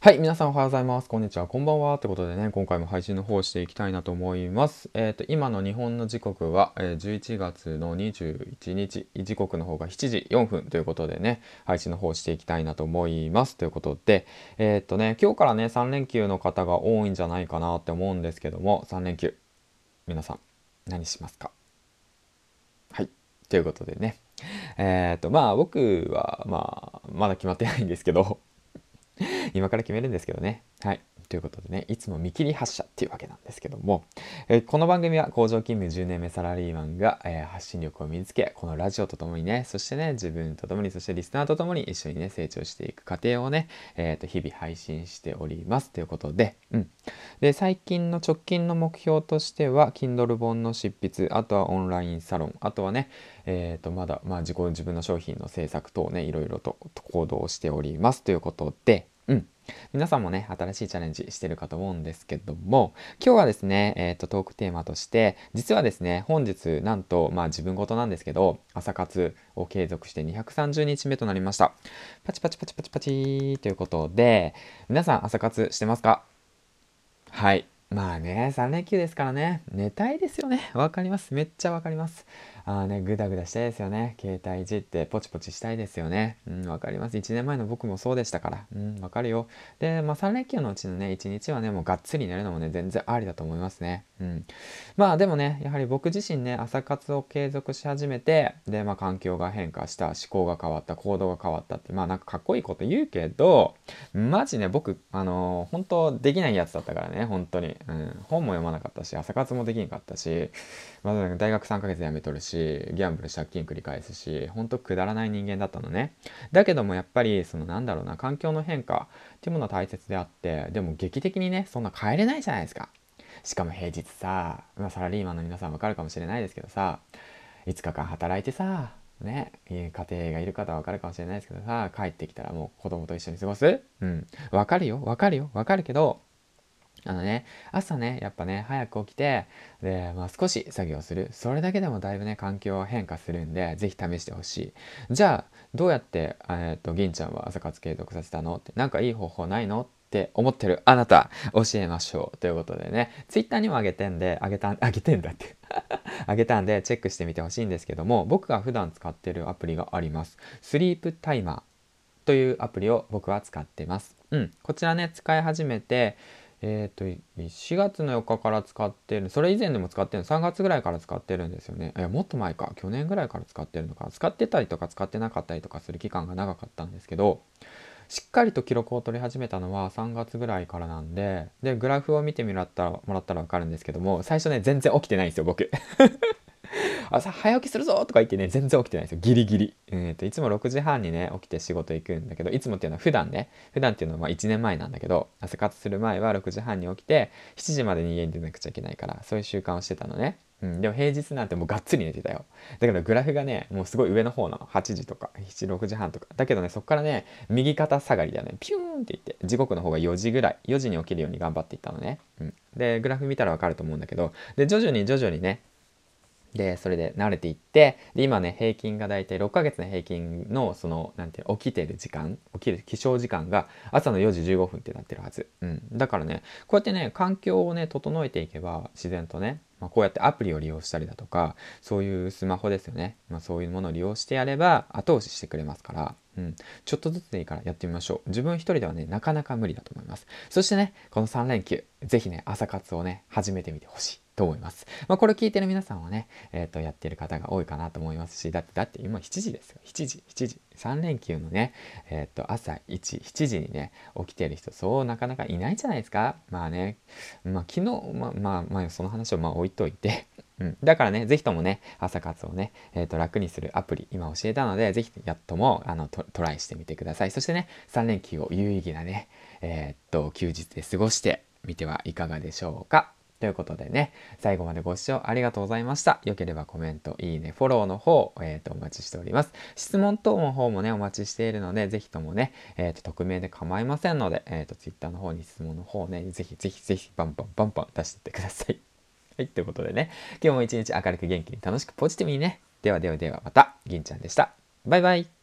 はい、皆さんおはようございます。こんにちは、こんばんは。ってことでね、今回も配信の方をしていきたいなと思います。えっ、ー、と、今の日本の時刻は、えー、11月の21日、時刻の方が7時4分ということでね、配信の方をしていきたいなと思います。ということで、えっ、ー、とね、今日からね、3連休の方が多いんじゃないかなって思うんですけども、3連休、皆さん、何しますか？はい、ということでね、えっ、と、まあ、僕は、まあ、まだ決まってないんですけど、今から決めるんですけどね。はい。ということでね、いつも見切り発車っていうわけなんですけども、えー、この番組は工場勤務10年目サラリーマンが、えー、発信力を身につけ、このラジオとともにね、そしてね、自分とともに、そしてリスナーとともに一緒にね、成長していく過程をね、えっ、ー、と、日々配信しております。ということで、うん。で、最近の直近の目標としては、Kindle 本の執筆、あとはオンラインサロン、あとはね、えっ、と、まだ、まあ、自己、自分の商品の制作等ね、いろいろと行動しております。ということで、うん。皆さんもね、新しいチャレンジしてるかと思うんですけども、今日はですね、えっ、ー、と、トークテーマとして、実はですね、本日、なんと、まあ自分事なんですけど、朝活を継続して230日目となりました。パチパチパチパチパチということで、皆さん朝活してますか？はい。まあね、3連休ですからね、寝たいですよね。わかります。めっちゃわかります。あね、ぐだぐだしたいですよね。携帯いじってポチポチしたいですよね。うん、わかります。1年前の僕もそうでしたから。うん、わかるよ。で、まあ3連休のうちのね、1日はね、もうがっつり寝るのもね、全然ありだと思いますね。うん。まあでもね、やはり僕自身ね、朝活を継続し始めて、で、まあ環境が変化した、思考が変わった、行動が変わったって、まあなんかかっこいいこと言うけど、マジね、僕、あのー、本当できないやつだったからね、本当に。うん。本も読まなかったし、朝活もできんかったし、まあ、大学3ヶ月辞めとるし、ギャンブル借金繰り返すし、ほんとくだらない人間だったのね。だけどもやっぱり、そのなんだろうな、環境の変化っていうものは大切であって、でも劇的にね、そんな変えれないじゃないですか。しかも平日さ、まあ、サラリーマンの皆さんわかるかもしれないですけどさ、5日間働いてさ、ね、家庭がいる方はわかるかもしれないですけどさ、帰ってきたらもう子供と一緒に過ごす？うん。わかるよ、わかるよ、わかるけど、あのね、朝ね、やっぱね、早く起きて、で、まあ少し作業する。それだけでもだいぶね、環境は変化するんで、ぜひ試してほしい。じゃあ、どうやって、えっ、と、銀ちゃんは朝活継続させたの？って、なんかいい方法ないの？って思ってるあなた、教えましょう。ということでね、ツイッターにもあげてんで、あげた、あげてんだって。あげたんで、チェックしてみてほしいんですけども、僕が普段使ってるアプリがあります。スリープタイマーというアプリを僕は使ってます。うん。こちらね、使い始めて、えっ、ー、と、4月の4日から使ってる、それ以前でも使ってる3月ぐらいから使ってるんですよね。いや、もっと前か。去年ぐらいから使ってるのか。使ってたりとか使ってなかったりとかする期間が長かったんですけど、しっかりと記録を取り始めたのは3月ぐらいからなんで、で、グラフを見てもらったら、もらったらわかるんですけども、最初ね、全然起きてないんですよ、僕。朝早起きするぞとか言ってね、全然起きてないんですよ。ギリギリ。えっ、ー、と、いつも6時半にね、起きて仕事行くんだけど、いつもっていうのは普段ね、普段っていうのはまあ1年前なんだけど、朝活する前は6時半に起きて、7時までに家に出なくちゃいけないから、そういう習慣をしてたのね。うん、でも平日なんてもうがっつり寝てたよ。だからグラフがね、もうすごい上の方なの。8時とか、7、6時半とか。だけどね、そっからね、右肩下がりだよね。ピューンっていって、時刻の方が4時ぐらい、4時に起きるように頑張っていったのね。うん。で、グラフ見たらわかると思うんだけど、で、徐々に徐々にね、で、それで慣れていって、で、今ね、平均がだいたい6ヶ月の平均の、その、なんていう起きてる時間、起きる起床時間が朝の4時15分ってなってるはず。うん。だからね、こうやってね、環境をね、整えていけば、自然とね、まあ、こうやってアプリを利用したりだとか、そういうスマホですよね。まあ、そういうものを利用してやれば、後押ししてくれますから、うん。ちょっとずつでいいからやってみましょう。自分一人ではね、なかなか無理だと思います。そしてね、この3連休、ぜひね、朝活をね、始めてみてほしい。と思います。まあ、これ聞いてる皆さんはね、えっ、ー、と、やってる方が多いかなと思いますし、だって、だって今7時ですよ。7時、7時。3連休のね、えっ、ー、と、朝1、7時にね、起きてる人、そうなかなかいないじゃないですか。まあね、まあ昨日、まあまあ、まあ、その話をまあ置いといて、うん。だからね、ぜひともね、朝活をね、えっ、ー、と、楽にするアプリ、今教えたので、ぜひやっとも、あのト、トライしてみてください。そしてね、3連休を有意義なね、えっと、休日で過ごしてみてはいかがでしょうか。ということでね、最後までご視聴ありがとうございました。良ければコメント、いいね、フォローの方、えっ、ー、と、お待ちしております。質問等の方もね、お待ちしているので、ぜひともね、えっ、ー、と、匿名で構いませんので、えっ、ー、と、Twitter の方に質問の方ね、ぜひぜひぜひ、バンバンバンバン出してってください。はい、ということでね、今日も一日明るく元気に楽しくポジティブにね。ではではではまた、銀ちゃんでした。バイバイ。